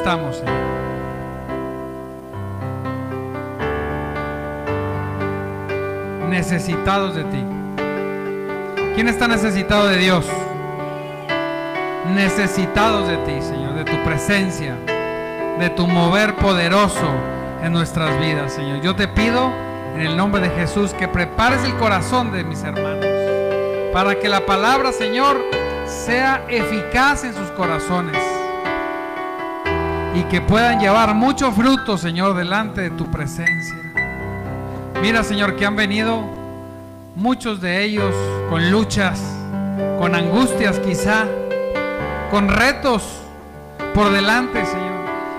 estamos. Necesitados de ti. ¿Quién está necesitado de Dios? Necesitados de ti, Señor, de tu presencia, de tu mover poderoso en nuestras vidas, Señor. Yo te pido en el nombre de Jesús que prepares el corazón de mis hermanos para que la palabra, Señor, sea eficaz en sus corazones y que puedan llevar mucho fruto, Señor, delante de tu presencia. Mira, Señor, que han venido muchos de ellos con luchas, con angustias quizá, con retos por delante, Señor.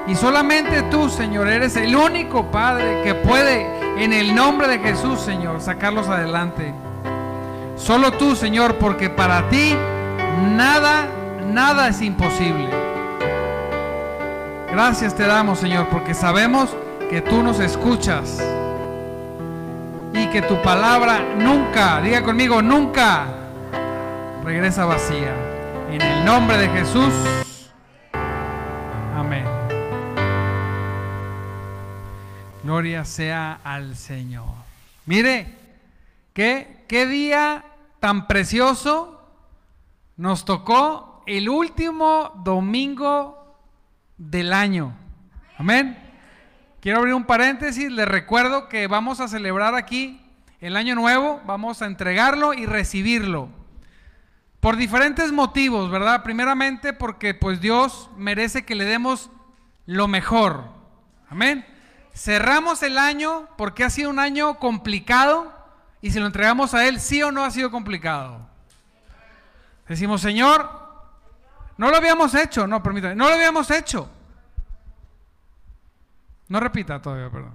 Y solamente tú, Señor, eres el único Padre que puede, en el nombre de Jesús, Señor, sacarlos adelante. Solo tú, Señor, porque para ti nada, nada es imposible. Gracias te damos, Señor, porque sabemos que tú nos escuchas y que tu palabra nunca, diga conmigo, nunca regresa vacía. En el nombre de Jesús. Amén. Gloria sea al Señor. Mire, ¿qué, qué día tan precioso nos tocó el último domingo del año. Amén. Quiero abrir un paréntesis, les recuerdo que vamos a celebrar aquí el año nuevo, vamos a entregarlo y recibirlo. Por diferentes motivos, ¿verdad? Primeramente porque pues Dios merece que le demos lo mejor. Amén. Cerramos el año porque ha sido un año complicado y si lo entregamos a Él, sí o no ha sido complicado. Decimos, Señor, no lo habíamos hecho, no, permítame, no lo habíamos hecho. No repita todavía, perdón.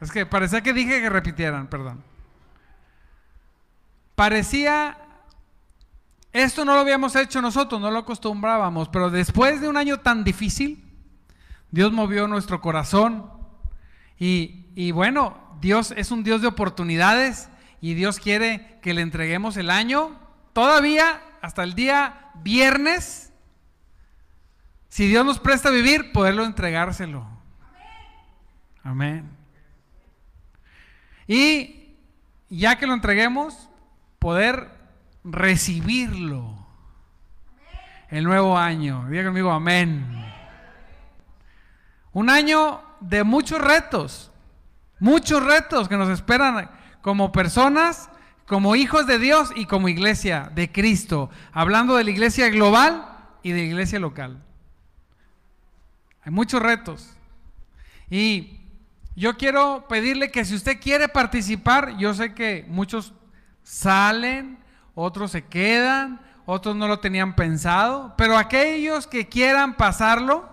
Es que parecía que dije que repitieran, perdón. Parecía, esto no lo habíamos hecho nosotros, no lo acostumbrábamos, pero después de un año tan difícil, Dios movió nuestro corazón y, y bueno, Dios es un Dios de oportunidades y Dios quiere que le entreguemos el año todavía hasta el día viernes. Si Dios nos presta a vivir, poderlo entregárselo. Amén. Y ya que lo entreguemos, poder recibirlo. El nuevo año. Diga conmigo, amén. Un año de muchos retos. Muchos retos que nos esperan como personas, como hijos de Dios y como iglesia de Cristo, hablando de la iglesia global y de la iglesia local. Muchos retos. Y yo quiero pedirle que si usted quiere participar, yo sé que muchos salen, otros se quedan, otros no lo tenían pensado, pero aquellos que quieran pasarlo,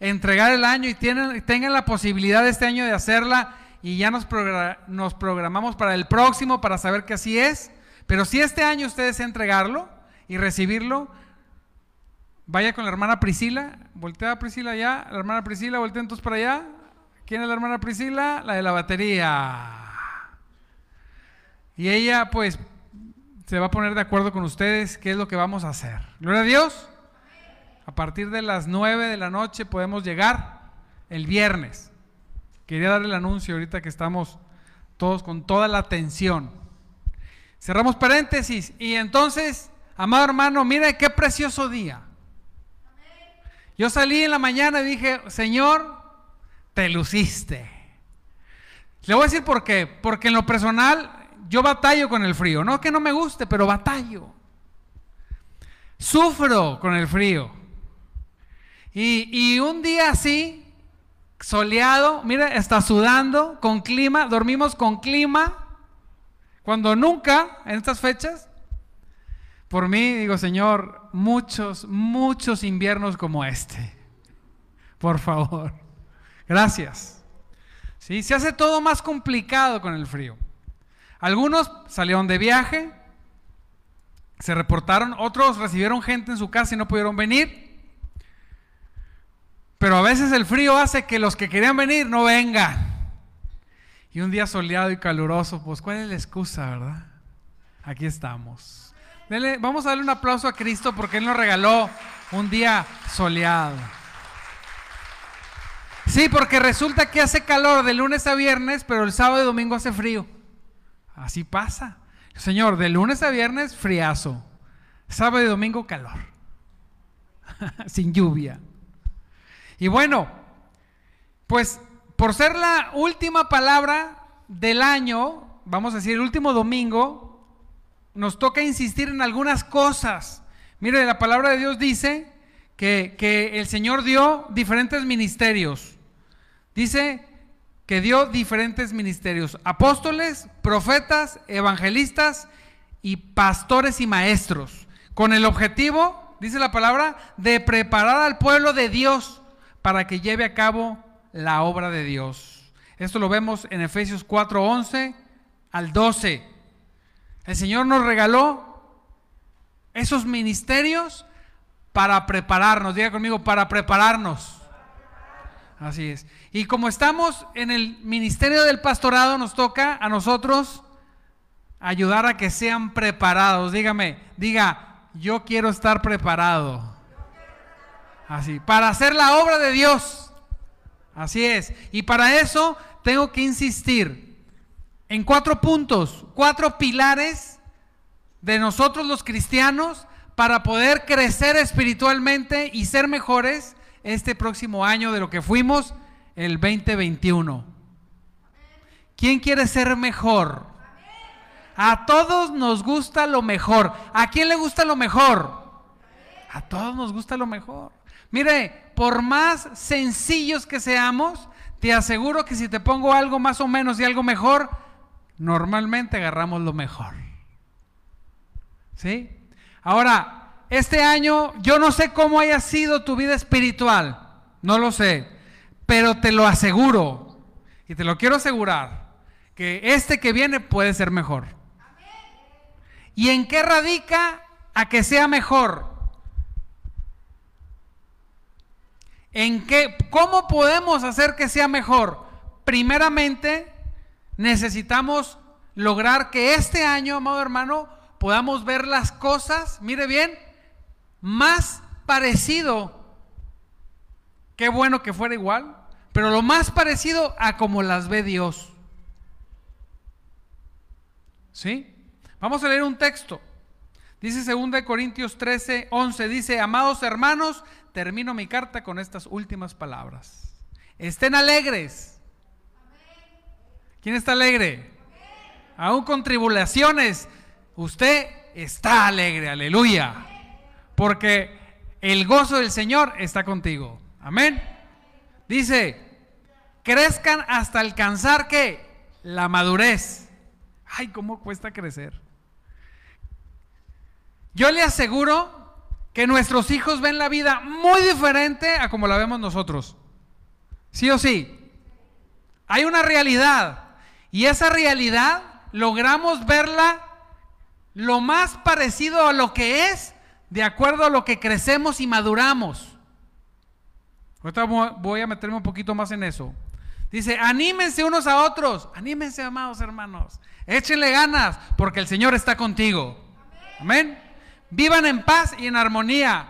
entregar el año y tienen, tengan la posibilidad este año de hacerla, y ya nos, nos programamos para el próximo para saber que así es. Pero si este año ustedes entregarlo y recibirlo, vaya con la hermana Priscila, voltea a Priscila allá, la hermana Priscila, volteen todos para allá. ¿Quién es la hermana Priscila? La de la batería. Y ella pues se va a poner de acuerdo con ustedes qué es lo que vamos a hacer. Gloria a Dios. A partir de las 9 de la noche podemos llegar el viernes. Quería darle el anuncio ahorita que estamos todos con toda la atención. Cerramos paréntesis y entonces, amado hermano, mira qué precioso día. Yo salí en la mañana y dije, Señor, te luciste. Le voy a decir por qué. Porque en lo personal yo batallo con el frío. No que no me guste, pero batallo. Sufro con el frío. Y, y un día así, soleado, mira, está sudando, con clima, dormimos con clima, cuando nunca en estas fechas. Por mí, digo, Señor, muchos, muchos inviernos como este. Por favor. Gracias. ¿Sí? Se hace todo más complicado con el frío. Algunos salieron de viaje, se reportaron, otros recibieron gente en su casa y no pudieron venir. Pero a veces el frío hace que los que querían venir no vengan. Y un día soleado y caluroso, pues ¿cuál es la excusa, verdad? Aquí estamos. Vamos a darle un aplauso a Cristo porque Él nos regaló un día soleado. Sí, porque resulta que hace calor de lunes a viernes, pero el sábado y domingo hace frío. Así pasa. Señor, de lunes a viernes, friazo. Sábado y domingo, calor. Sin lluvia. Y bueno, pues por ser la última palabra del año, vamos a decir, el último domingo, nos toca insistir en algunas cosas. Mire, la palabra de Dios dice que, que el Señor dio diferentes ministerios. Dice que dio diferentes ministerios, apóstoles, profetas, evangelistas y pastores y maestros, con el objetivo, dice la palabra, de preparar al pueblo de Dios para que lleve a cabo la obra de Dios. Esto lo vemos en Efesios 4:11 al 12. El Señor nos regaló esos ministerios para prepararnos, diga conmigo, para prepararnos. Así es. Y como estamos en el ministerio del pastorado, nos toca a nosotros ayudar a que sean preparados. Dígame, diga, yo quiero estar preparado. Así, para hacer la obra de Dios. Así es. Y para eso tengo que insistir en cuatro puntos, cuatro pilares de nosotros los cristianos para poder crecer espiritualmente y ser mejores este próximo año de lo que fuimos el 2021. ¿Quién quiere ser mejor? A todos nos gusta lo mejor. ¿A quién le gusta lo mejor? A todos nos gusta lo mejor. Mire, por más sencillos que seamos, te aseguro que si te pongo algo más o menos y algo mejor, normalmente agarramos lo mejor. ¿Sí? Ahora, este año yo no sé cómo haya sido tu vida espiritual, no lo sé, pero te lo aseguro y te lo quiero asegurar, que este que viene puede ser mejor. ¿Y en qué radica a que sea mejor? ¿En qué cómo podemos hacer que sea mejor? Primeramente, necesitamos lograr que este año, amado hermano, podamos ver las cosas, mire bien, más parecido, qué bueno que fuera igual, pero lo más parecido a como las ve Dios. ¿Sí? Vamos a leer un texto. Dice 2 Corintios 13, 11, dice, amados hermanos, termino mi carta con estas últimas palabras. Estén alegres. ¿Quién está alegre? Aún con tribulaciones, usted está alegre, aleluya porque el gozo del Señor está contigo. Amén. Dice, crezcan hasta alcanzar que la madurez. Ay, cómo cuesta crecer. Yo le aseguro que nuestros hijos ven la vida muy diferente a como la vemos nosotros. ¿Sí o sí? Hay una realidad y esa realidad logramos verla lo más parecido a lo que es de acuerdo a lo que crecemos y maduramos. Ahorita voy a meterme un poquito más en eso. Dice, anímense unos a otros, anímense amados hermanos, échenle ganas porque el Señor está contigo. Amén. Vivan en paz y en armonía.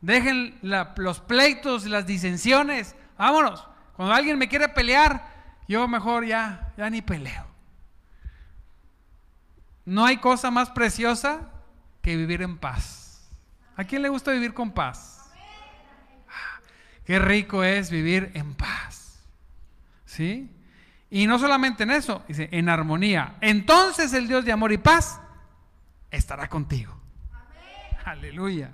Dejen los pleitos las disensiones. Vámonos. Cuando alguien me quiere pelear, yo mejor ya, ya ni peleo. No hay cosa más preciosa que vivir en paz. ¿A quién le gusta vivir con paz? qué rico es vivir en paz. ¿Sí? Y no solamente en eso, dice, en armonía. Entonces el Dios de amor y paz estará contigo. Aleluya.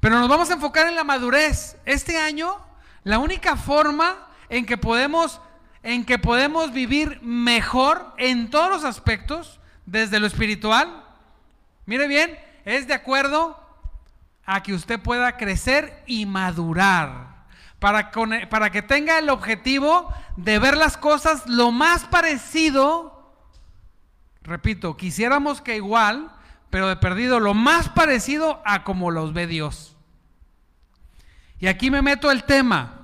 Pero nos vamos a enfocar en la madurez. Este año, la única forma en que podemos en que podemos vivir mejor en todos los aspectos, desde lo espiritual, mire bien, es de acuerdo a que usted pueda crecer y madurar. Para, para, que tenga el objetivo de ver las cosas lo más parecido, repito, quisiéramos que igual, pero de perdido lo más parecido a como los ve Dios. Y aquí me meto el tema.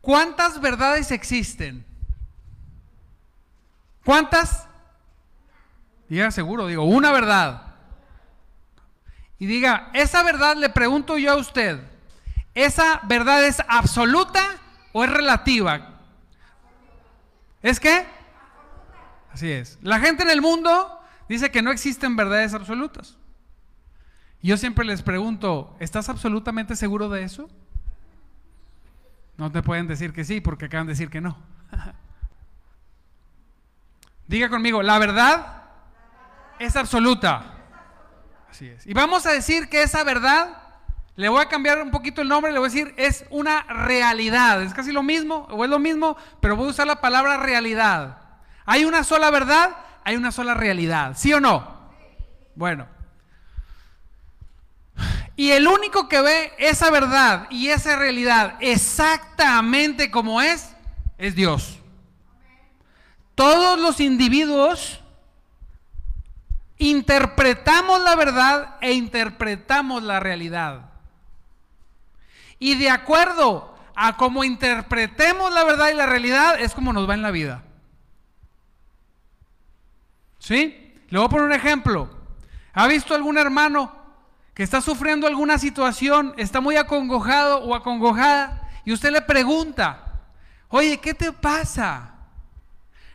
¿Cuántas verdades existen? ¿Cuántas? Diga seguro, digo, una verdad y diga, esa verdad le pregunto yo a usted, ¿esa verdad es absoluta o es relativa? ¿Es qué? Así es. La gente en el mundo dice que no existen verdades absolutas. yo siempre les pregunto, ¿estás absolutamente seguro de eso? No te pueden decir que sí porque acaban de decir que no. Diga conmigo, la verdad es absoluta. Así es. Y vamos a decir que esa verdad, le voy a cambiar un poquito el nombre, le voy a decir, es una realidad. Es casi lo mismo, o es lo mismo, pero voy a usar la palabra realidad. Hay una sola verdad, hay una sola realidad. ¿Sí o no? Bueno. Y el único que ve esa verdad y esa realidad exactamente como es, es Dios. Todos los individuos interpretamos la verdad e interpretamos la realidad. Y de acuerdo a cómo interpretemos la verdad y la realidad, es como nos va en la vida. ¿Sí? Le voy a poner un ejemplo. ¿Ha visto algún hermano que está sufriendo alguna situación, está muy acongojado o acongojada, y usted le pregunta, oye, ¿qué te pasa?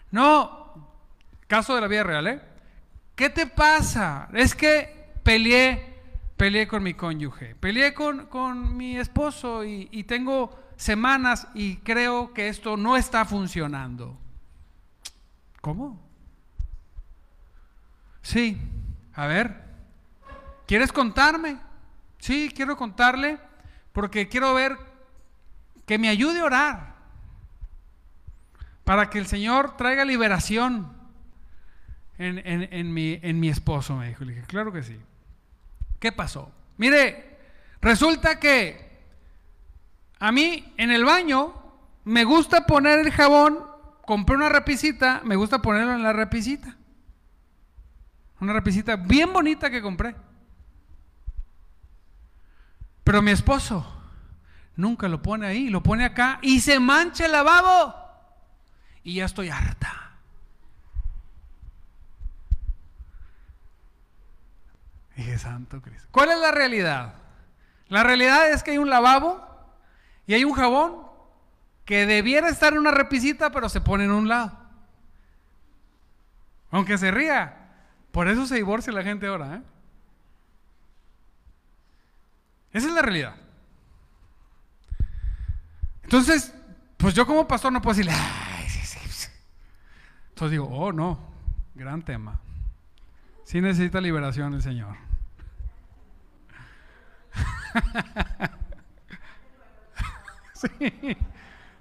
No, caso de la vida real, ¿eh? ¿Qué te pasa? Es que peleé, peleé con mi cónyuge, peleé con, con mi esposo y, y tengo semanas y creo que esto no está funcionando. ¿Cómo? Sí, a ver, ¿quieres contarme? Sí, quiero contarle porque quiero ver que me ayude a orar para que el Señor traiga liberación en, mi, en mi, esposo, me dijo. Le dije, claro que sí. ¿Qué pasó? Mire, resulta que a mí en el baño me gusta poner el jabón, compré una repisita, me gusta ponerlo en la repisita. Una repisita bien bonita que compré. Pero mi esposo nunca lo pone ahí, lo pone acá y se mancha el lavabo. Y ya estoy harta. Dije, Santo Cristo. ¿Cuál es la realidad? La realidad es que hay un lavabo y hay un jabón que debiera estar en una repisita, pero se pone en un lado. Aunque se ría. Por eso se divorcia la gente ahora. ¿eh? Esa es la realidad. Entonces, pues yo como pastor no puedo decirle, entonces digo, oh no, gran tema. Sí necesita liberación el Señor.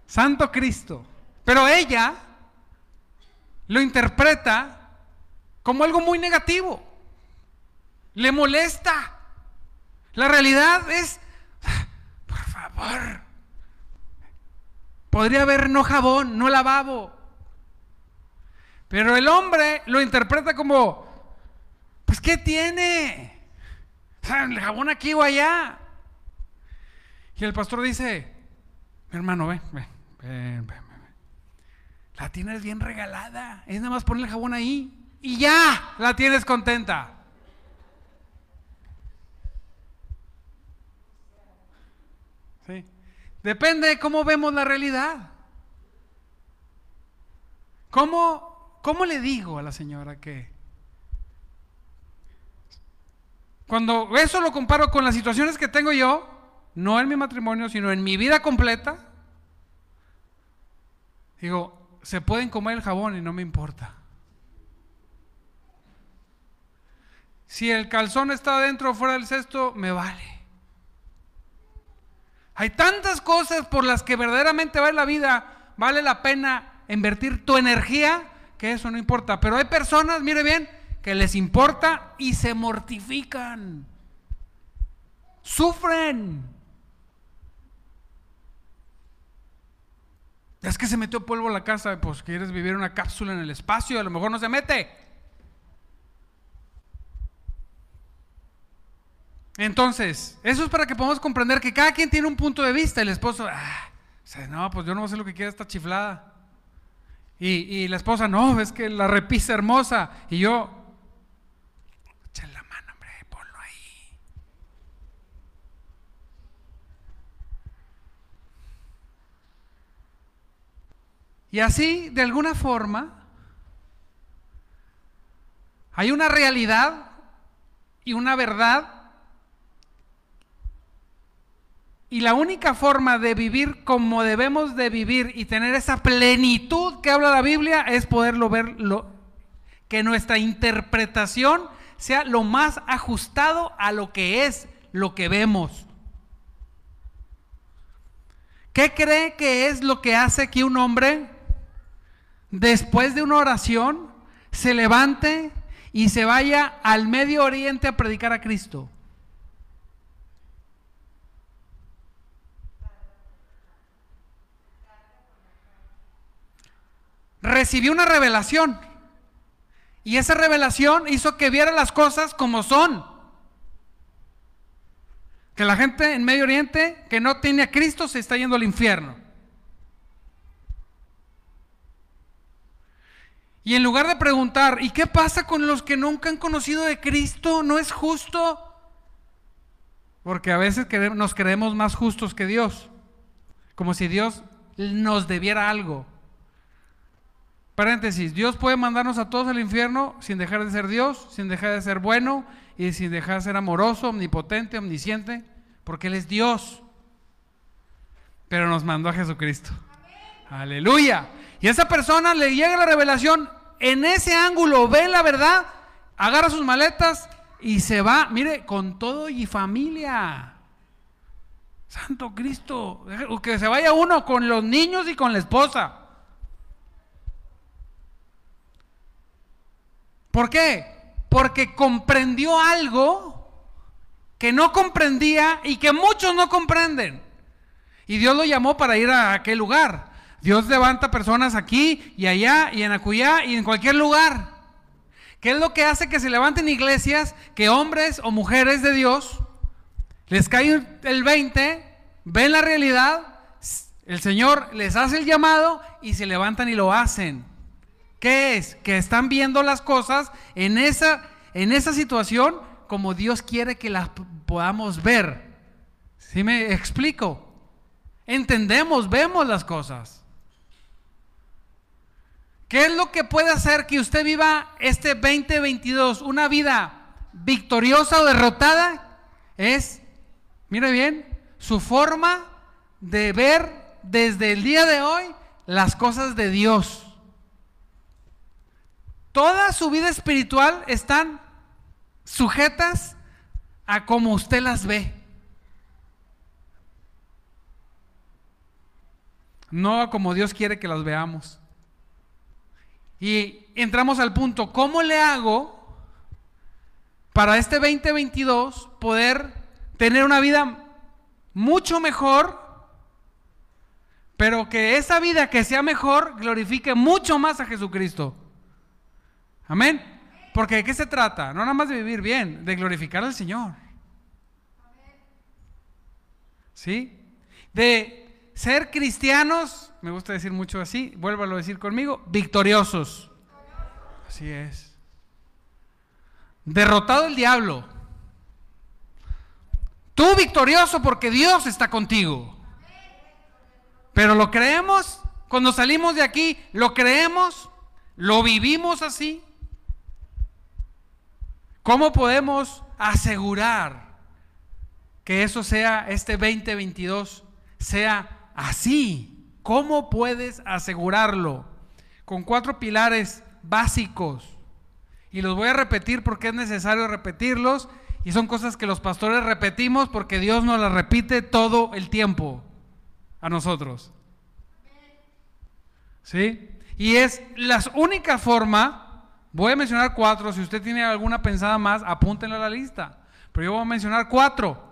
Santo Cristo. Pero ella lo interpreta como algo muy negativo. Le molesta. La realidad es, por favor, podría haber no jabón, no lavabo. Pero el hombre lo interpreta como, pues ¿qué tiene? el jabón aquí o allá. Y el pastor dice, mi hermano, ven, ven, ven, ven, La tienes bien regalada. Es nada más poner el jabón ahí y ya la tienes contenta. ¿Sí? Depende de cómo vemos la realidad. ¿Cómo, ¿Cómo le digo a la señora que cuando eso lo comparo con las situaciones que tengo yo, no en mi matrimonio, sino en mi vida completa, digo, se pueden comer el jabón y no me importa. Si el calzón está dentro o fuera del cesto, me vale. Hay tantas cosas por las que verdaderamente vale la vida, vale la pena invertir tu energía, que eso no importa. Pero hay personas, mire bien, que les importa y se mortifican. Sufren. Es que se metió polvo a la casa, pues quieres vivir una cápsula en el espacio, a lo mejor no se mete. Entonces, eso es para que podamos comprender que cada quien tiene un punto de vista. El esposo, ah, no, pues yo no sé lo que quiere esta chiflada. Y, y la esposa, no, es que la repisa hermosa. Y yo, echa la mano, hombre, ponlo ahí. Y así, de alguna forma, hay una realidad y una verdad Y la única forma de vivir como debemos de vivir y tener esa plenitud que habla la Biblia es poderlo ver, que nuestra interpretación sea lo más ajustado a lo que es lo que vemos. ¿Qué cree que es lo que hace que un hombre, después de una oración, se levante y se vaya al Medio Oriente a predicar a Cristo? Recibió una revelación. Y esa revelación hizo que viera las cosas como son. Que la gente en Medio Oriente que no tiene a Cristo se está yendo al infierno. Y en lugar de preguntar, ¿y qué pasa con los que nunca han conocido de Cristo? ¿No es justo? Porque a veces nos creemos más justos que Dios. Como si Dios nos debiera algo. Paréntesis, Dios puede mandarnos a todos al infierno sin dejar de ser Dios, sin dejar de ser bueno y sin dejar de ser amoroso, omnipotente, omnisciente, porque Él es Dios. Pero nos mandó a Jesucristo. Aleluya. Y esa persona le llega la revelación, en ese ángulo ve la verdad, agarra sus maletas y se va, mire, con todo y familia. Santo Cristo, que se vaya uno con los niños y con la esposa. ¿Por qué? Porque comprendió algo que no comprendía y que muchos no comprenden. Y Dios lo llamó para ir a aquel lugar. Dios levanta personas aquí y allá y en Acuyá y en cualquier lugar. ¿Qué es lo que hace que se levanten iglesias que hombres o mujeres de Dios les cae el 20, ven la realidad, el Señor les hace el llamado y se levantan y lo hacen? ¿Qué es? Que están viendo las cosas en esa, en esa situación como Dios quiere que las podamos ver. ¿Sí me explico? Entendemos, vemos las cosas. ¿Qué es lo que puede hacer que usted viva este 2022 una vida victoriosa o derrotada? Es, mire bien, su forma de ver desde el día de hoy las cosas de Dios. Toda su vida espiritual están sujetas a como usted las ve. No a como Dios quiere que las veamos. Y entramos al punto, ¿cómo le hago para este 2022 poder tener una vida mucho mejor, pero que esa vida que sea mejor glorifique mucho más a Jesucristo? Amén. Porque ¿de qué se trata? No nada más de vivir bien, de glorificar al Señor. ¿Sí? De ser cristianos, me gusta decir mucho así, vuélvalo a decir conmigo, victoriosos. Así es. Derrotado el diablo. Tú victorioso porque Dios está contigo. Pero lo creemos, cuando salimos de aquí, lo creemos, lo vivimos así. ¿Cómo podemos asegurar que eso sea, este 2022, sea así? ¿Cómo puedes asegurarlo? Con cuatro pilares básicos. Y los voy a repetir porque es necesario repetirlos. Y son cosas que los pastores repetimos porque Dios nos las repite todo el tiempo a nosotros. ¿Sí? Y es la única forma Voy a mencionar cuatro. Si usted tiene alguna pensada más, apúntenla a la lista. Pero yo voy a mencionar cuatro.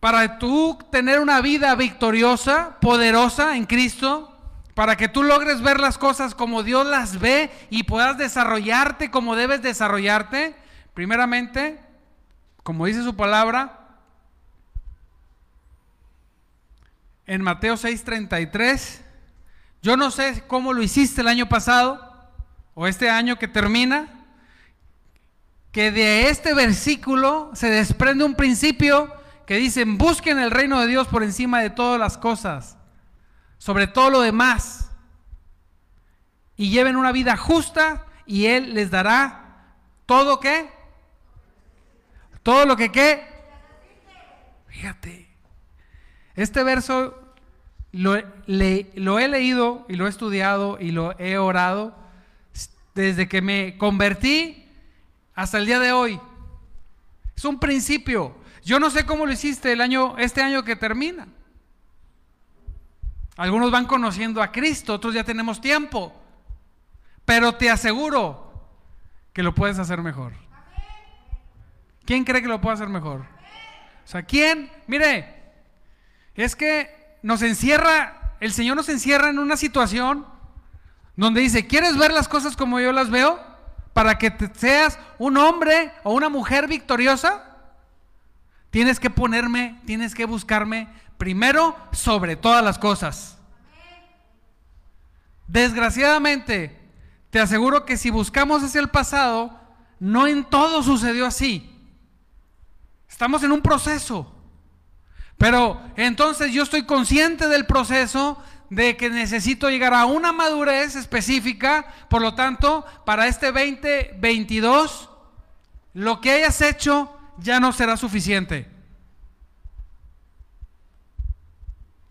Para tú tener una vida victoriosa, poderosa en Cristo, para que tú logres ver las cosas como Dios las ve y puedas desarrollarte como debes desarrollarte, primeramente, como dice su palabra, en Mateo 6:33, yo no sé cómo lo hiciste el año pasado o este año que termina, que de este versículo se desprende un principio que dice, busquen el reino de Dios por encima de todas las cosas. sobre todo lo demás y lleven una vida justa y Él les dará todo qué? Todo lo que qué? Fíjate. Este verso lo, lo he leído y lo he estudiado y lo he orado desde que me convertí hasta el día de hoy. Es un principio. Yo no sé cómo lo hiciste el año, este año que termina. Algunos van conociendo a Cristo, otros ya tenemos tiempo. Pero te aseguro que lo puedes hacer mejor. ¿Quién cree que lo puede hacer mejor? O sea, ¿quién? Mire, es que nos encierra, el Señor nos encierra en una situación donde dice, ¿quieres ver las cosas como yo las veo? Para que seas un hombre o una mujer victoriosa. Tienes que ponerme, tienes que buscarme primero sobre todas las cosas. Desgraciadamente, te aseguro que si buscamos hacia el pasado, no en todo sucedió así. Estamos en un proceso. Pero entonces yo estoy consciente del proceso de que necesito llegar a una madurez específica. Por lo tanto, para este 2022, lo que hayas hecho ya no será suficiente.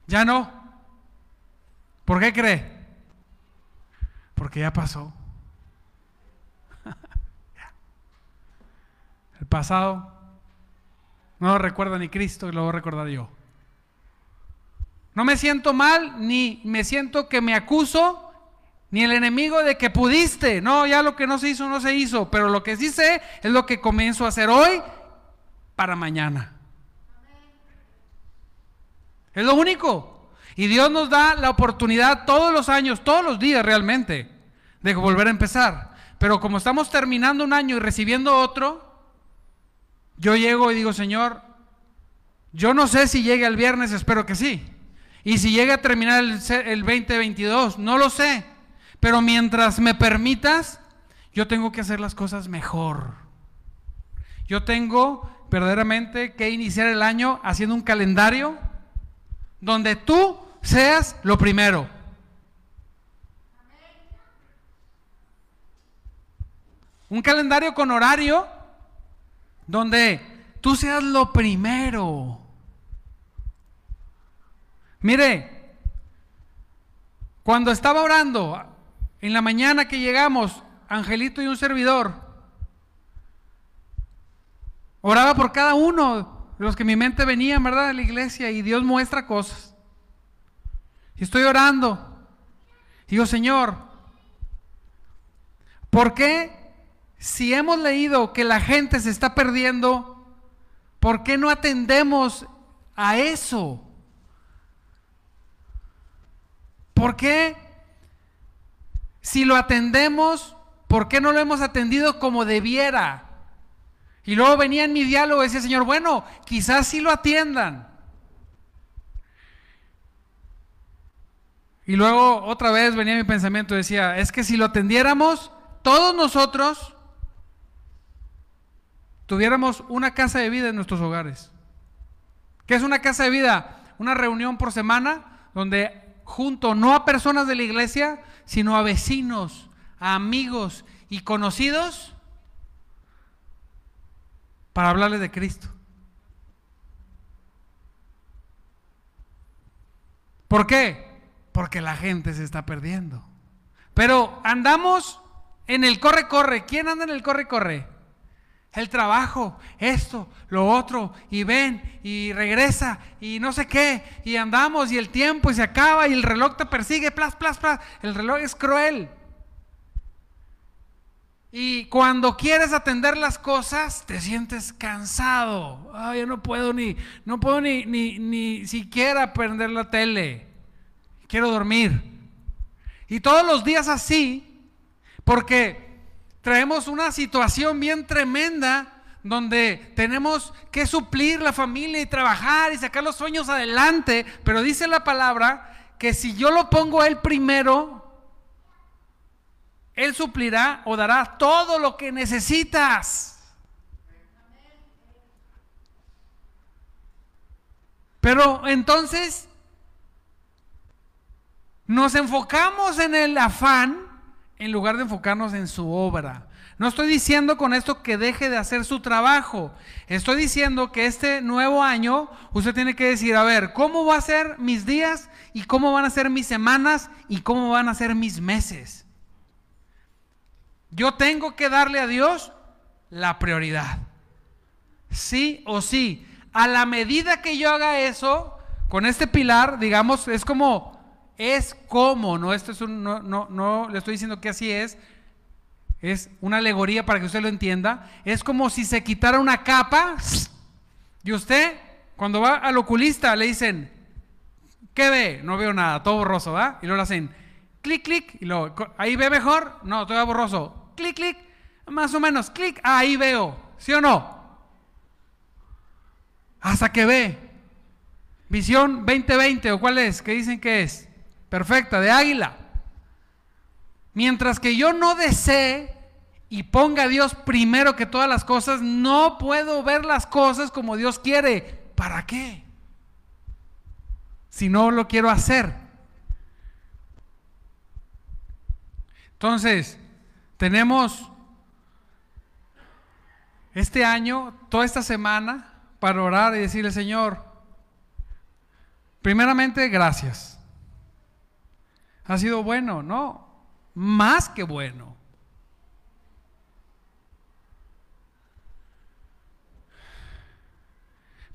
Ya no. ¿Por qué cree? Porque ya pasó. El pasado no lo recuerda ni Cristo lo voy a recordar yo. No me siento mal, ni me siento que me acuso, ni el enemigo de que pudiste. No, ya lo que no se hizo, no se hizo. Pero lo que sí sé es lo que comienzo a hacer hoy para mañana. Es lo único. Y Dios nos da la oportunidad todos los años, todos los días realmente, de volver a empezar. Pero como estamos terminando un año y recibiendo otro, yo llego y digo, Señor, yo no sé si llegue el viernes, espero que sí. Y si llega a terminar el, el 2022, no lo sé. Pero mientras me permitas, yo tengo que hacer las cosas mejor. Yo tengo verdaderamente que iniciar el año haciendo un calendario donde tú seas lo primero. Un calendario con horario donde tú seas lo primero. Mire, cuando estaba orando, en la mañana que llegamos, Angelito y un servidor, oraba por cada uno los que mi mente venían, ¿verdad? De la iglesia y Dios muestra cosas. Y estoy orando. digo, Señor, ¿por qué si hemos leído que la gente se está perdiendo, ¿por qué no atendemos a eso? ¿Por qué si lo atendemos, por qué no lo hemos atendido como debiera? Y luego venía en mi diálogo y decía, Señor, bueno, quizás sí lo atiendan. Y luego otra vez venía mi pensamiento y decía, es que si lo atendiéramos, todos nosotros tuviéramos una casa de vida en nuestros hogares. ¿Qué es una casa de vida? Una reunión por semana donde junto no a personas de la iglesia, sino a vecinos, a amigos y conocidos, para hablarle de Cristo. ¿Por qué? Porque la gente se está perdiendo. Pero andamos en el corre-corre. ¿Quién anda en el corre-corre? El trabajo, esto, lo otro, y ven, y regresa, y no sé qué, y andamos, y el tiempo, y se acaba, y el reloj te persigue, plas, plas, plas. El reloj es cruel. Y cuando quieres atender las cosas, te sientes cansado. Ay, yo no puedo ni, no puedo ni, ni, ni siquiera prender la tele. Quiero dormir. Y todos los días así, porque traemos una situación bien tremenda donde tenemos que suplir la familia y trabajar y sacar los sueños adelante, pero dice la palabra que si yo lo pongo a él primero, él suplirá o dará todo lo que necesitas. Pero entonces, Nos enfocamos en el afán en lugar de enfocarnos en su obra. No estoy diciendo con esto que deje de hacer su trabajo. Estoy diciendo que este nuevo año usted tiene que decir, a ver, ¿cómo va a ser mis días y cómo van a ser mis semanas y cómo van a ser mis meses? Yo tengo que darle a Dios la prioridad. Sí o sí. A la medida que yo haga eso, con este pilar, digamos, es como, es como, no, esto es un, no, no, no le estoy diciendo que así es, es una alegoría para que usted lo entienda, es como si se quitara una capa y usted, cuando va al oculista, le dicen, ¿qué ve? No veo nada, todo borroso, ¿va? Y luego le hacen clic, clic, y luego, ¿ahí ve mejor? No, todo borroso, clic, clic, más o menos, clic, ahí veo, ¿sí o no? Hasta que ve. Visión 2020, ¿o cuál es? ¿Qué dicen que es? Perfecta, de águila. Mientras que yo no desee y ponga a Dios primero que todas las cosas, no puedo ver las cosas como Dios quiere. ¿Para qué? Si no lo quiero hacer. Entonces, tenemos este año, toda esta semana, para orar y decirle, Señor, primeramente, gracias. Ha sido bueno, ¿no? más que bueno.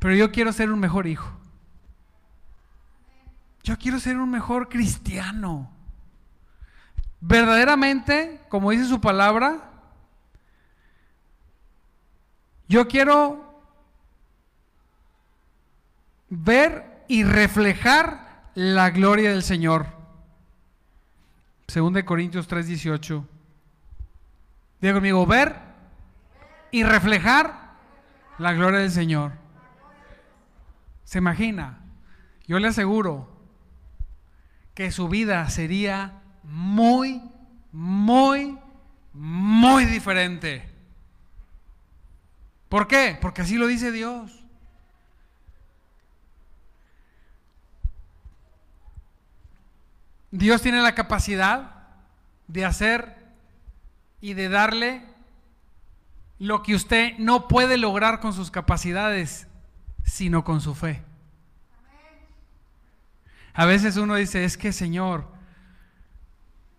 Pero yo quiero ser un mejor hijo. Yo quiero ser un mejor cristiano. Verdaderamente, como dice su palabra, yo quiero ver y reflejar la gloria del Señor. Según de Corintios 3:18. Diga conmigo, ver y reflejar la gloria del Señor. ¿Se imagina? Yo le aseguro que su vida sería muy, muy, muy diferente. ¿Por qué? Porque así lo dice Dios. Dios tiene la capacidad de hacer y de darle lo que usted no puede lograr con sus capacidades, sino con su fe. A veces uno dice, es que Señor,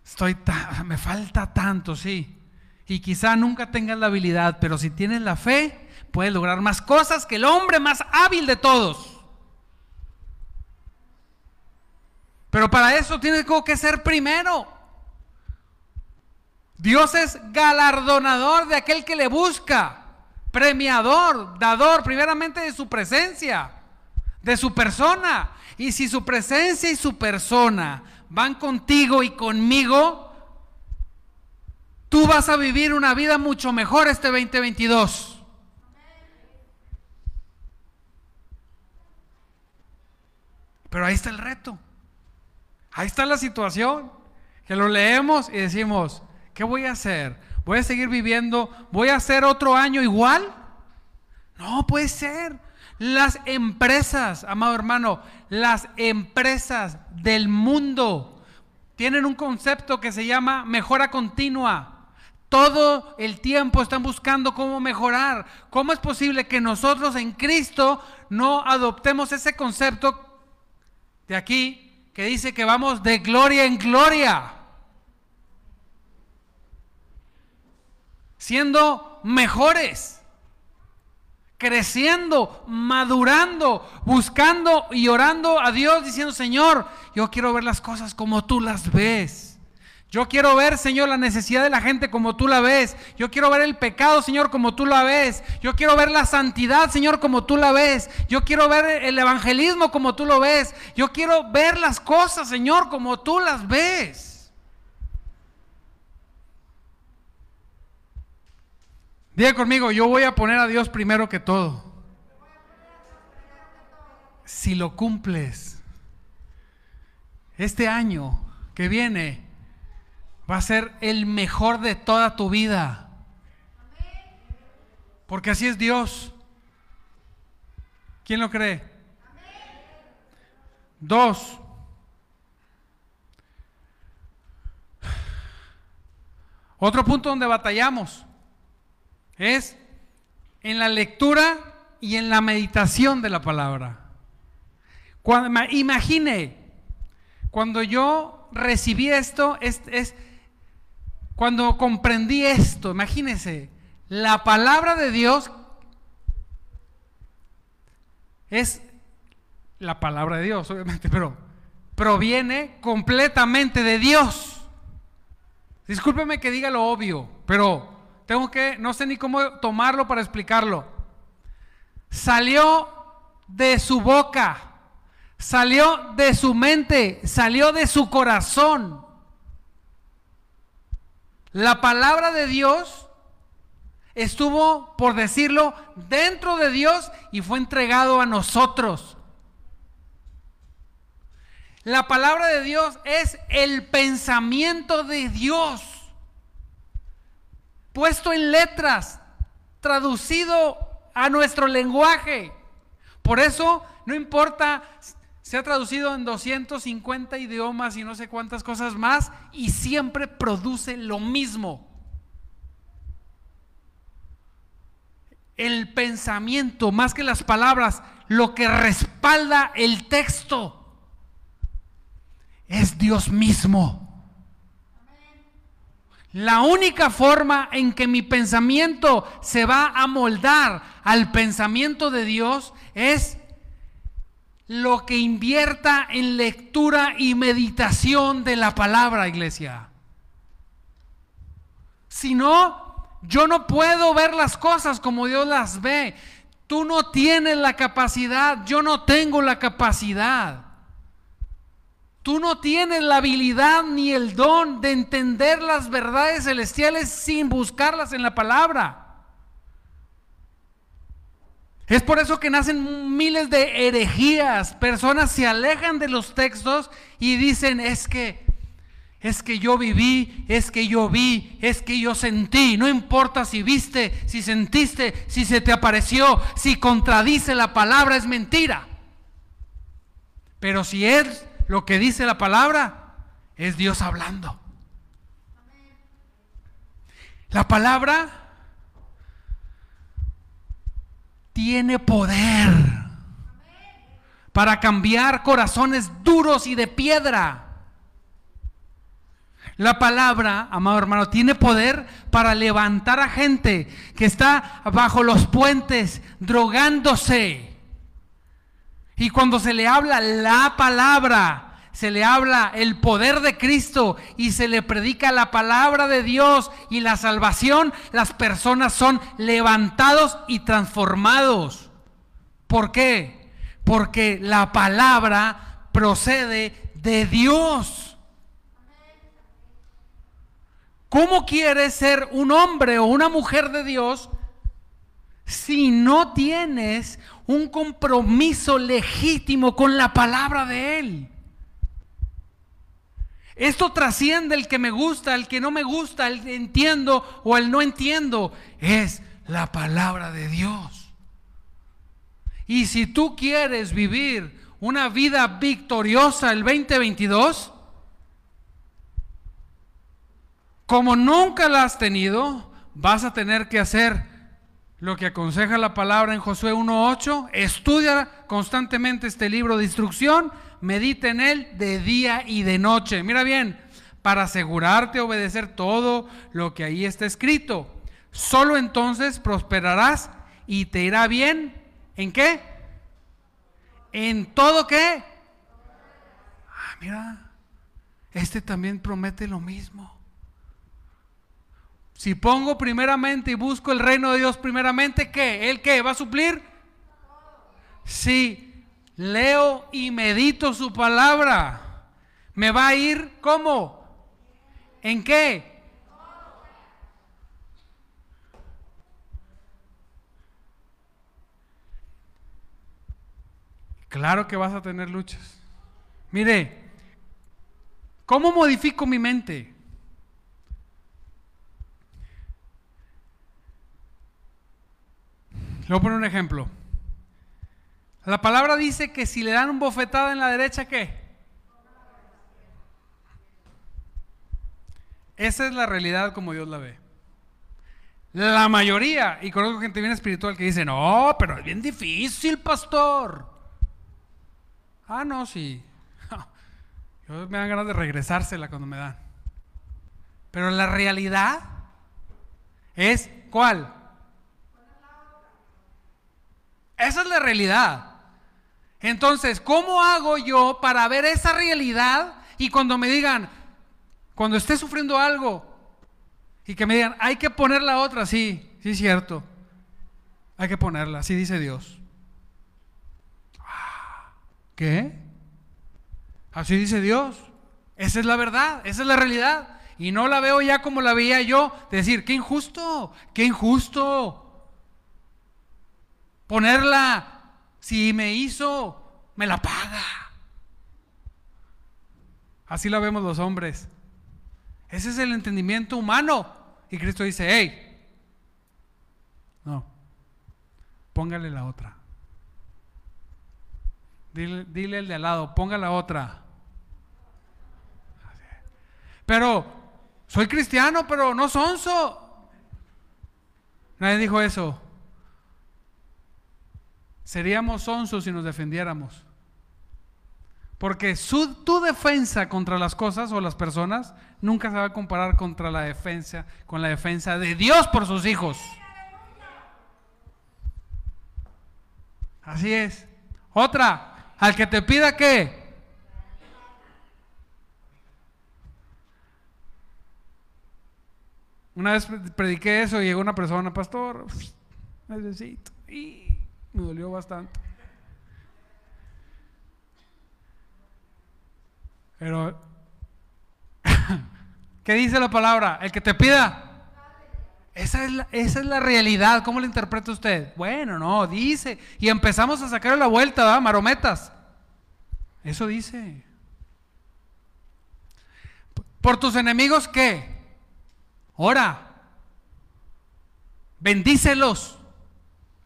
estoy me falta tanto, sí. Y quizá nunca tengas la habilidad, pero si tienes la fe, puedes lograr más cosas que el hombre más hábil de todos. Pero para eso tiene que ser primero. Dios es galardonador de aquel que le busca, premiador, dador primeramente de su presencia, de su persona. Y si su presencia y su persona van contigo y conmigo, tú vas a vivir una vida mucho mejor este 2022. Pero ahí está el reto. Ahí está la situación, que lo leemos y decimos, ¿qué voy a hacer? ¿Voy a seguir viviendo? ¿Voy a hacer otro año igual? No puede ser. Las empresas, amado hermano, las empresas del mundo tienen un concepto que se llama mejora continua. Todo el tiempo están buscando cómo mejorar. ¿Cómo es posible que nosotros en Cristo no adoptemos ese concepto de aquí que dice que vamos de gloria en gloria. Siendo mejores, creciendo, madurando, buscando y orando a Dios diciendo, Señor, yo quiero ver las cosas como tú las ves. Yo quiero ver, Señor, la necesidad de la gente como tú la ves. Yo quiero ver el pecado, Señor, como tú la ves. Yo quiero ver la santidad, Señor, como tú la ves. Yo quiero ver el evangelismo como tú lo ves. Yo quiero ver las cosas, Señor, como tú las ves. Diga conmigo, yo voy a poner a Dios primero que todo. Si lo cumples, este año que viene, va a ser el mejor de toda tu vida. Porque así es Dios. ¿Quién lo cree? Dos. Otro punto donde batallamos es en la lectura y en la meditación de la palabra. Cuando, imagine, cuando yo recibí esto, es, es cuando comprendí esto, imagínese, la palabra de Dios es la palabra de Dios, obviamente, pero proviene completamente de Dios. Discúlpeme que diga lo obvio, pero tengo que, no sé ni cómo tomarlo para explicarlo. Salió de su boca, salió de su mente, salió de su corazón. La palabra de Dios estuvo, por decirlo, dentro de Dios y fue entregado a nosotros. La palabra de Dios es el pensamiento de Dios, puesto en letras, traducido a nuestro lenguaje. Por eso no importa, se ha traducido en 250 idiomas y no sé cuántas cosas más, y siempre produce lo mismo. El pensamiento, más que las palabras, lo que respalda el texto es Dios mismo. La única forma en que mi pensamiento se va a moldar al pensamiento de Dios es lo que invierta en lectura y meditación de la palabra, iglesia. Si no, yo no puedo ver las cosas como Dios las ve. Tú no tienes la capacidad, yo no tengo la capacidad. Tú no tienes la habilidad ni el don de entender las verdades celestiales sin buscarlas en la palabra. Es por eso que nacen miles de herejías. Personas se alejan de los textos y dicen, es que, es que yo viví, es que yo vi, es que yo sentí. No importa si viste, si sentiste, si se te apareció, si contradice la palabra, es mentira. Pero si es lo que dice la palabra es Dios hablando. La palabra tiene poder para cambiar corazones duros y de piedra. La palabra, amado hermano, tiene poder para levantar a gente que está bajo los puentes drogándose y cuando se le habla la palabra, se le habla el poder de Cristo y se le predica la palabra de Dios y la salvación, las personas son levantados y transformados. ¿Por qué? Porque la palabra procede de Dios. ¿Cómo quieres ser un hombre o una mujer de Dios si no tienes un compromiso legítimo con la palabra de Él. Esto trasciende el que me gusta, el que no me gusta, el que entiendo o el no entiendo. Es la palabra de Dios. Y si tú quieres vivir una vida victoriosa el 2022, como nunca la has tenido, vas a tener que hacer lo que aconseja la palabra en Josué 1.8, estudia constantemente este libro de instrucción, medita en él de día y de noche. Mira bien, para asegurarte obedecer todo lo que ahí está escrito. Solo entonces prosperarás y te irá bien. ¿En qué? En todo qué. Ah, mira, este también promete lo mismo. Si pongo primeramente y busco el reino de Dios primeramente, ¿qué? ¿Él qué? ¿Va a suplir? Si leo y medito su palabra, ¿me va a ir cómo? ¿En qué? Claro que vas a tener luchas. Mire, ¿cómo modifico mi mente? Le voy a poner un ejemplo. La palabra dice que si le dan un bofetada en la derecha, ¿qué? esa es la realidad como Dios la ve. La mayoría, y conozco gente bien espiritual que dice, no, pero es bien difícil, pastor. Ah, no, sí. Yo me dan ganas de regresársela cuando me dan. Pero la realidad es ¿cuál? Esa es la realidad. Entonces, ¿cómo hago yo para ver esa realidad y cuando me digan, cuando esté sufriendo algo y que me digan, hay que poner la otra, sí, sí es cierto, hay que ponerla, así dice Dios. ¿Qué? Así dice Dios. Esa es la verdad, esa es la realidad. Y no la veo ya como la veía yo, decir, qué injusto, qué injusto. Ponerla, si me hizo, me la paga. Así la vemos los hombres. Ese es el entendimiento humano. Y Cristo dice, hey, no, póngale la otra. Dile, dile el de al lado, ponga la otra. Pero soy cristiano, pero no sonso. Nadie dijo eso. Seríamos sonsos si nos defendiéramos. Porque tu defensa contra las cosas o las personas nunca se va a comparar contra la defensa, con la defensa de Dios por sus hijos. Así es. Otra, al que te pida qué. Una vez prediqué eso y llegó una persona, pastor, necesito. Y me dolió bastante. Pero, ¿qué dice la palabra? El que te pida. Esa es, la, esa es la realidad. ¿Cómo lo interpreta usted? Bueno, no, dice. Y empezamos a sacar la vuelta, ¿verdad? Marometas. Eso dice. Por tus enemigos, ¿qué? Ora. Bendícelos.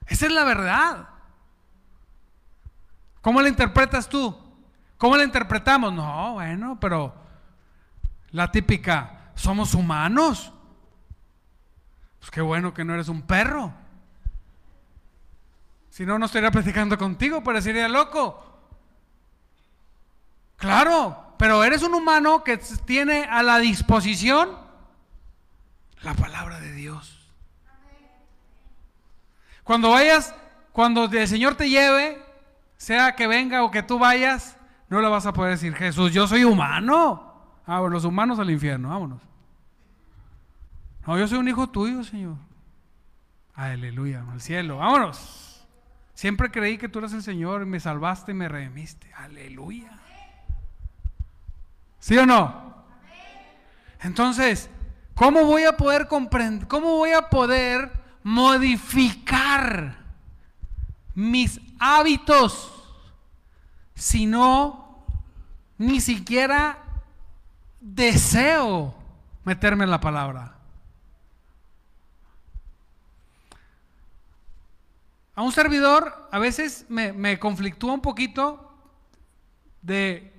Esa es la verdad. ¿Cómo la interpretas tú? ¿Cómo la interpretamos? No, bueno, pero la típica, somos humanos. Pues qué bueno que no eres un perro. Si no, no estaría platicando contigo, parecería loco. Claro, pero eres un humano que tiene a la disposición la palabra de Dios. Cuando vayas, cuando el Señor te lleve, sea que venga o que tú vayas, no le vas a poder decir, Jesús, yo soy humano. Ah, los humanos al infierno, vámonos. No, yo soy un hijo tuyo, Señor. Aleluya, al cielo, vámonos. Siempre creí que tú eres el Señor, me salvaste y me redimiste. Aleluya. ¿Sí o no? Entonces, ¿cómo voy a poder comprender, cómo voy a poder modificar mis hábitos si no ni siquiera deseo meterme en la palabra? A un servidor a veces me, conflictúa un poquito de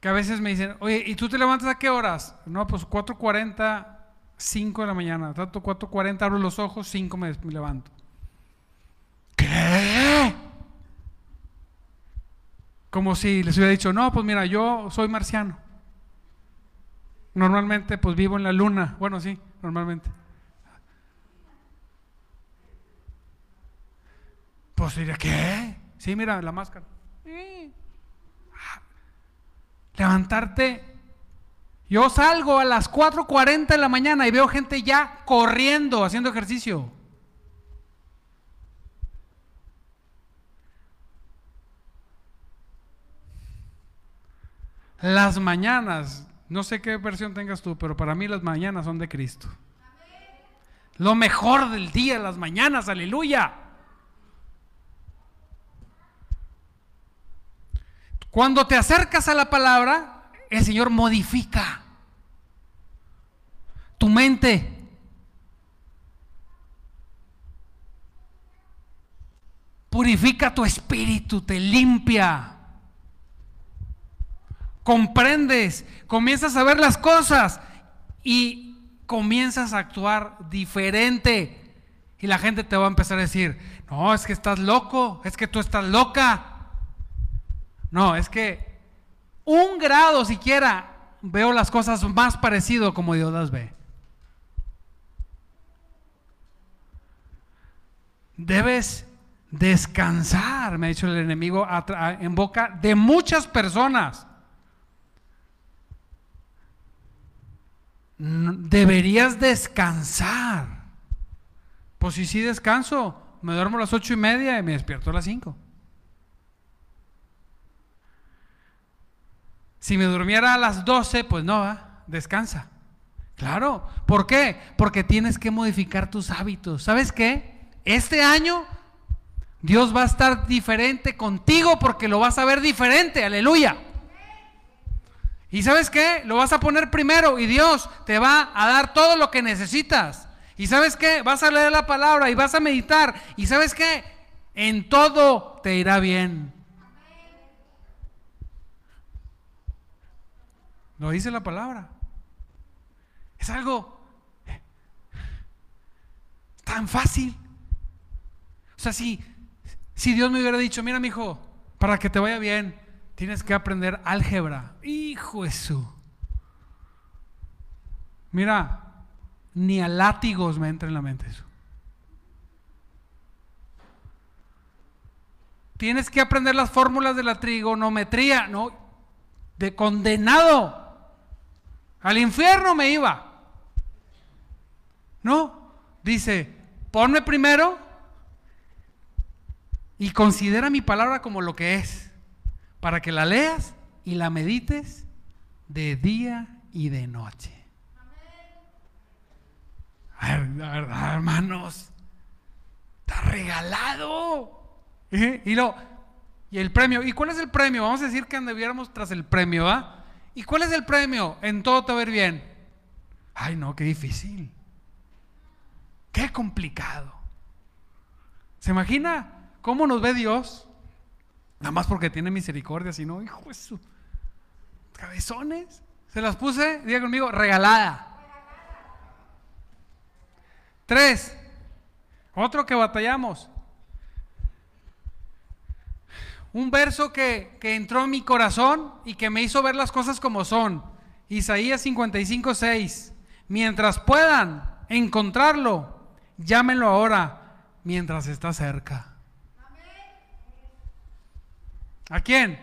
que a veces me dicen, oye, ¿y tú te levantas a qué horas? No, pues 4.40, 5 de la mañana. Trato 4.40, abro los ojos, 5 me, me levanto. ¿Qué? Como si les hubiera dicho, no, pues mira, yo soy marciano. Normalmente pues vivo en la luna. Bueno, sí, normalmente. Pues diría, ¿qué? Sí, mira, la máscara. Levantarte. Yo salgo a las 4.40 de la mañana y veo gente ya corriendo, haciendo ejercicio. Las mañanas, no sé qué versión tengas tú, pero para mí las mañanas son de Cristo. Lo mejor del día, las mañanas, aleluya. Cuando te acercas a la palabra, el Señor modifica tu mente. Purifica tu espíritu, te limpia. Comprendes, comienzas a ver las cosas y comienzas a actuar diferente. Y la gente te va a empezar a decir, no, es que estás loco, es que tú estás loca. No, es que un grado siquiera veo las cosas más parecido como Dios las ve. Debes descansar, me ha dicho el enemigo, en boca de muchas personas. Deberías descansar. Pues si sí descanso, me duermo a las ocho y media y me despierto a las cinco. Si me durmiera a las doce, pues no, descansa. Claro, ¿por qué? Porque tienes que modificar tus hábitos. ¿Sabes qué? Este año Dios va a estar diferente contigo porque lo vas a ver diferente, aleluya. Y sabes qué? Lo vas a poner primero y Dios te va a dar todo lo que necesitas. Y sabes qué? Vas a leer la palabra y vas a meditar. Y sabes qué? En todo te irá bien. Lo dice la palabra. Es algo tan fácil. O sea, si si Dios me hubiera dicho, mira, mi hijo, para que te vaya bien, tienes que aprender álgebra. Hijo Jesús. Mira, ni a látigos me entra en la mente eso. Tienes que aprender las fórmulas de la trigonometría, no, de condenado. Al infierno me iba. No, dice, ponme primero y considera mi palabra como lo que es, para que la leas y la medites de día y de noche. La verdad, hermanos, está regalado. Y, lo, y el premio, ¿y cuál es el premio? Vamos a decir que anduviéramos tras el premio, ¿va? ¿Y cuál es el premio? En todo te ir bien. Ay, no, qué difícil. Qué complicado. ¿Se imagina ¿Cómo nos ve Dios? Nada más porque tiene misericordia, si no, hijo de cabezones. Se las puse, diga conmigo, regalada. Tres, otro que batallamos. Un verso que, que, entró en mi corazón y que me hizo ver las cosas como son. Isaías 55, 6. Mientras puedan encontrarlo, llámenlo ahora, mientras está cerca. ¿A quién?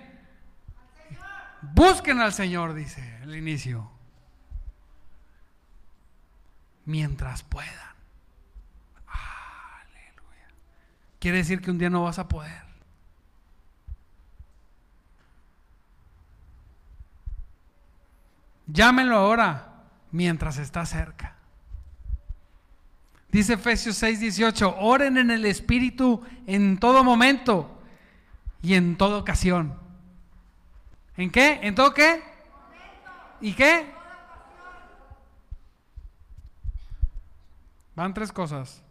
Busquen al Señor, dice el inicio. Mientras puedan. Aleluya. Quiere decir que un día no vas a poder. Llámenlo ahora mientras está cerca. Dice Efesios 6, 18, oren en el Espíritu en todo momento y en toda ocasión. ¿En qué? ¿En todo qué? ¿Y qué? Van tres cosas.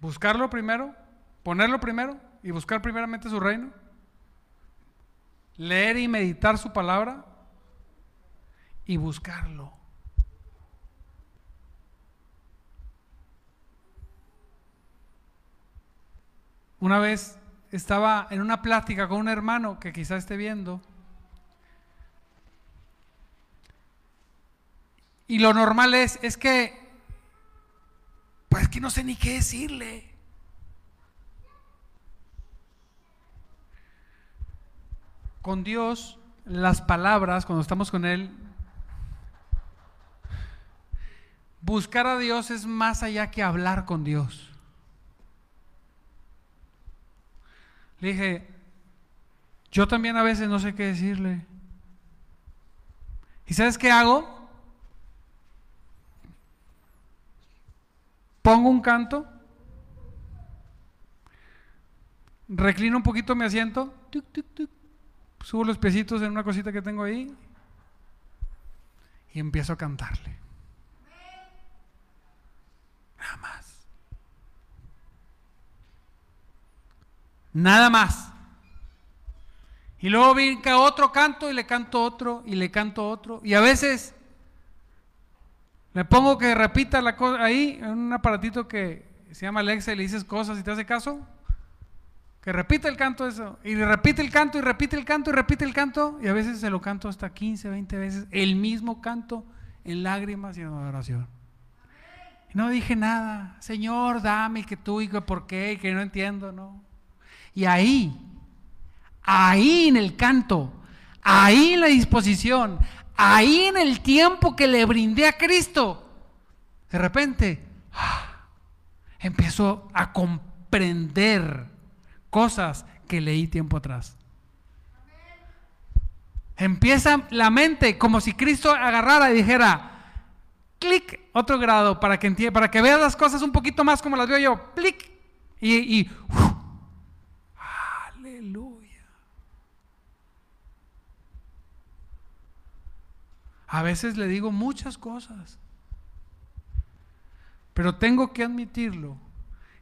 Buscarlo primero, ponerlo primero y buscar primeramente su reino. Leer y meditar su palabra y buscarlo. Una vez estaba en una plática con un hermano que quizá esté viendo. Y lo normal es, es que, pues que no sé ni qué decirle. Con Dios, las palabras, cuando estamos con Él, buscar a Dios es más allá que hablar con Dios. Le dije, yo también a veces no sé qué decirle. ¿Y sabes qué hago? Pongo un canto, reclino un poquito mi asiento, subo los piecitos en una cosita que tengo ahí y empiezo a cantarle. Nada más. Nada más. Y luego vinca otro canto y le canto otro y le canto otro. Y a veces le pongo que repita la cosa ahí, en un aparatito que se llama Alexa y le dices cosas y te hace caso. Que repite el canto eso. Y repite el canto y repite el canto y repite el canto. Y a veces se lo canto hasta 15, 20 veces. El mismo canto en lágrimas y en adoración. Y no dije nada. Señor, dame que tú y que por qué y que no entiendo, ¿no? Y ahí, ahí en el canto, ahí en la disposición, ahí en el tiempo que le brindé a Cristo, de repente ¡ah! empiezo a comprender cosas que leí tiempo atrás. Empieza la mente como si Cristo agarrara y dijera, clic, otro grado, para que, para que veas las cosas un poquito más como las veo yo, clic, y, y aleluya. A veces le digo muchas cosas, pero tengo que admitirlo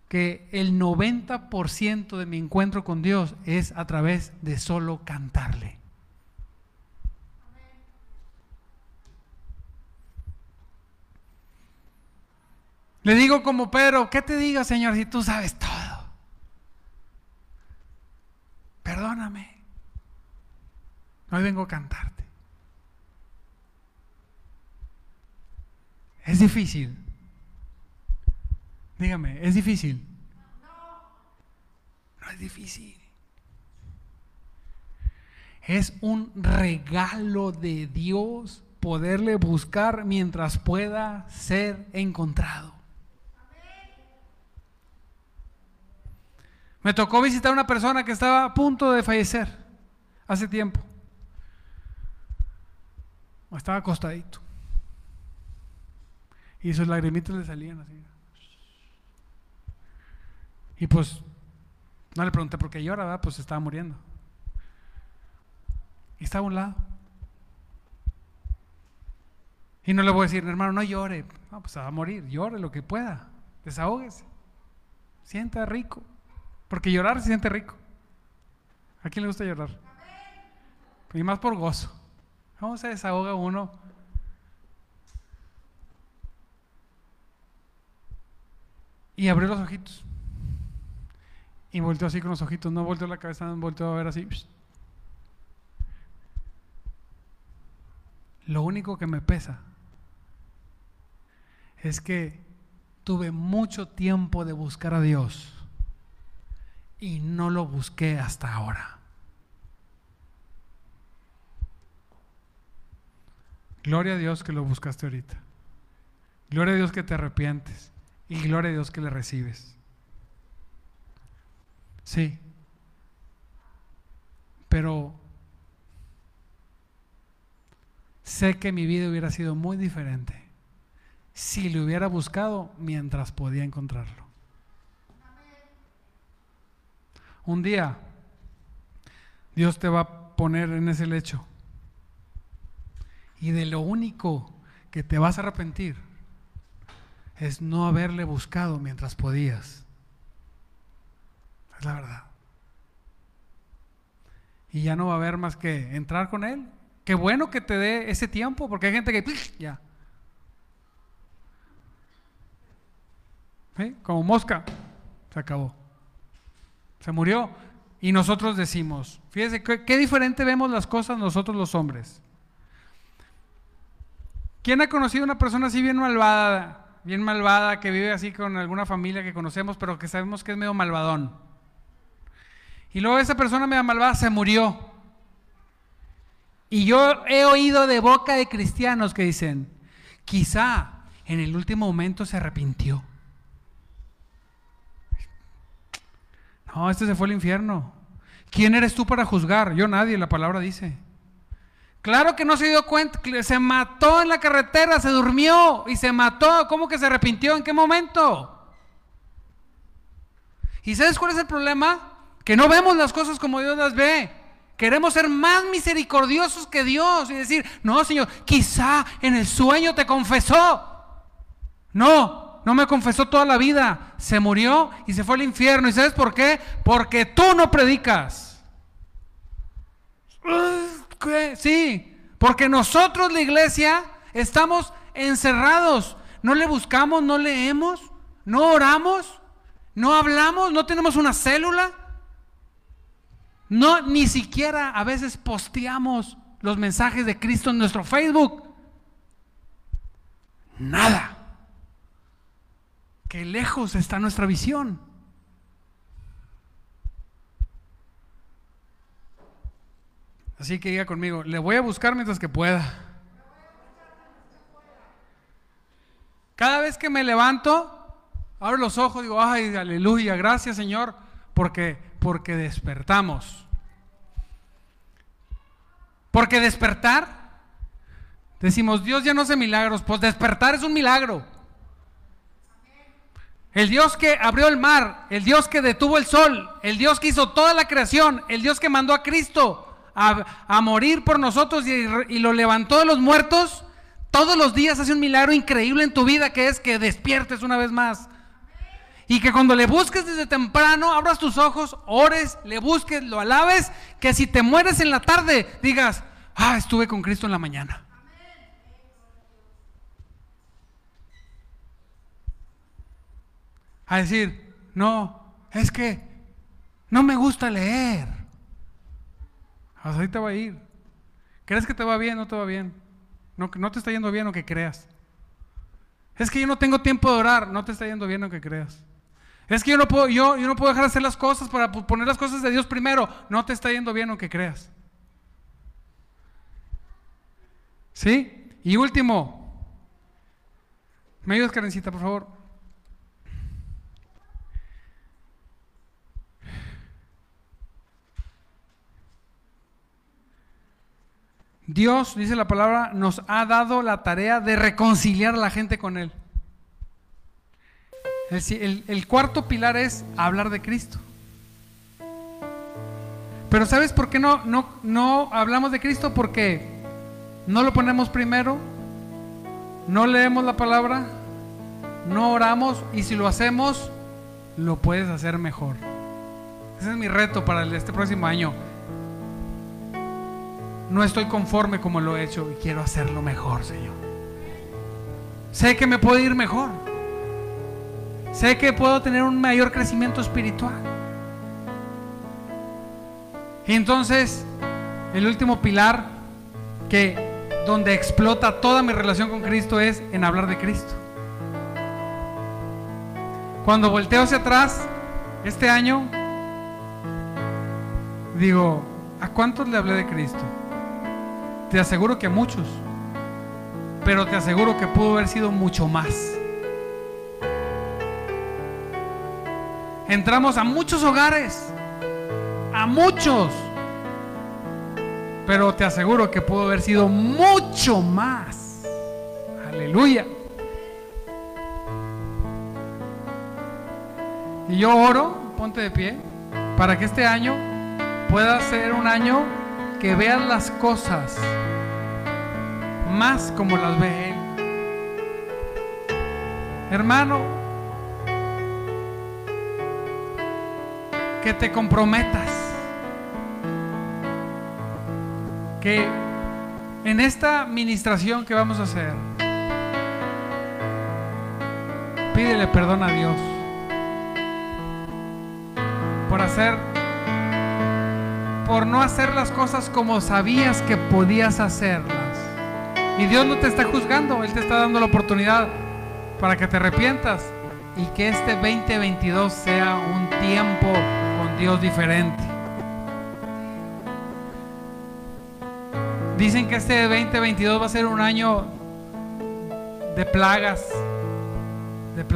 que el 90% de mi encuentro con Dios es a través de solo cantarle. Le digo como Pedro, ¿qué te digo, Señor, si tú sabes todo? Perdóname. Hoy vengo a cantarte. Es difícil. Dígame, ¿es difícil? No es difícil. Es un regalo de Dios poderle buscar mientras pueda ser encontrado. Me tocó visitar a una persona que estaba a punto de fallecer hace tiempo. Estaba acostadito. Y sus lagrimitas le salían así. Y pues no le pregunté por qué llora, ¿verdad? pues estaba muriendo. Y estaba a un lado. Y no le voy a decir, hermano, no llore. No, pues va a morir. Llore lo que pueda. Desahógese. Sienta rico. Porque llorar se siente rico. ¿A quién le gusta llorar? Y más por gozo. ¿Cómo se desahoga uno? Y abrió los ojitos. Y volteó así con los ojitos, no volteó la cabeza, no volteó a ver así. Lo único que me pesa es que tuve mucho tiempo de buscar a Dios y no lo busqué hasta ahora. Gloria a Dios que lo buscaste ahorita. Gloria a Dios que te arrepientes. Y gloria a Dios que le recibes. Sí. Pero sé que mi vida hubiera sido muy diferente si le hubiera buscado mientras podía encontrarlo. Un día Dios te va a poner en ese lecho y de lo único que te vas a arrepentir es no haberle buscado mientras podías. Es la verdad. Y ya no va a haber más que entrar con Él. Qué bueno que te dé ese tiempo, porque hay gente que ya. Como mosca, se acabó. Se murió. Y nosotros decimos, fíjese, qué, qué diferente vemos las cosas nosotros los hombres. ¿Quién ha conocido una persona así bien malvada? Bien malvada, que vive así con alguna familia que conocemos, pero que sabemos que es medio malvadón. Y luego esa persona medio malvada se murió. Y yo he oído de boca de cristianos que dicen, quizá en el último momento se arrepintió. No, este se fue al infierno. ¿Quién eres tú para juzgar? Yo nadie, la palabra dice. Claro que no se dio cuenta, se mató en la carretera, se durmió y se mató. ¿Cómo que se arrepintió? ¿En qué momento? ¿Y sabes cuál es el problema? Que no vemos las cosas como Dios las ve. Queremos ser más misericordiosos que Dios y decir, no, Señor, quizá en el sueño te confesó. No, no me confesó toda la vida, se murió y se fue al infierno. ¿Y sabes por qué? Porque tú no predicas. Sí, porque nosotros la iglesia estamos encerrados. No le buscamos, no leemos, no oramos, no hablamos, no tenemos una célula. No, ni siquiera a veces posteamos los mensajes de Cristo en nuestro Facebook. Nada. Que lejos está nuestra visión. Así que diga conmigo, le voy a buscar mientras que pueda. Cada vez que me levanto, abro los ojos, digo, ay, aleluya, gracias Señor, porque, porque despertamos. Porque despertar, decimos, Dios ya no hace milagros, pues despertar es un milagro. El Dios que abrió el mar, el Dios que detuvo el sol, el Dios que hizo toda la creación, el Dios que mandó a Cristo a, morir por nosotros y, y lo levantó de los muertos, todos los días hace un milagro increíble en tu vida que es que despiertes una vez más. Y que cuando le busques desde temprano, abras tus ojos, ores, le busques, lo alabes, que si te mueres en la tarde, digas, ah, estuve con Cristo en la mañana. A decir, no, es que no me gusta leer. Hasta ahí te va a ir. ¿Crees que te va bien o no te va bien? No, no te está yendo bien o que creas. Es que yo no tengo tiempo de orar, no te está yendo bien o que creas. Es que yo no puedo, yo, no puedo dejar de hacer las cosas para poner las cosas de Dios primero, no te está yendo bien o que creas. ¿Sí? Y último, ¿me ayudas, Karencita, por favor? Dios, dice la palabra, nos ha dado la tarea de reconciliar a la gente con Él. El, el, cuarto pilar es hablar de Cristo. Pero ¿sabes por qué no, no, no hablamos de Cristo? Porque no lo ponemos primero, no leemos la palabra, no oramos y si lo hacemos, lo puedes hacer mejor. Ese es mi reto para este próximo año no estoy conforme como lo he hecho y quiero hacerlo mejor, Señor. Sé que me puedo ir mejor. Sé que puedo tener un mayor crecimiento espiritual. Y entonces, el último pilar que donde explota toda mi relación con Cristo es en hablar de Cristo. Cuando volteo hacia atrás, este año, digo, ¿a cuántos le hablé de Cristo? Te aseguro que a muchos. Pero te aseguro que pudo haber sido mucho más. Entramos a muchos hogares. A muchos. Pero te aseguro que pudo haber sido mucho más. Aleluya. Y yo oro, ponte de pie, para que este año pueda ser un año que veas las cosas más como las ve Él. Hermano, que te comprometas, que en esta ministración que vamos a hacer, pídele perdón a Dios por hacer por no hacer las cosas como sabías que podías hacerlas. Y Dios no te está juzgando, Él te está dando la oportunidad para que te arrepientas y que este 2022 sea un tiempo Dios diferente. Dicen que este 2022 va a ser un año de plagas, de plagas.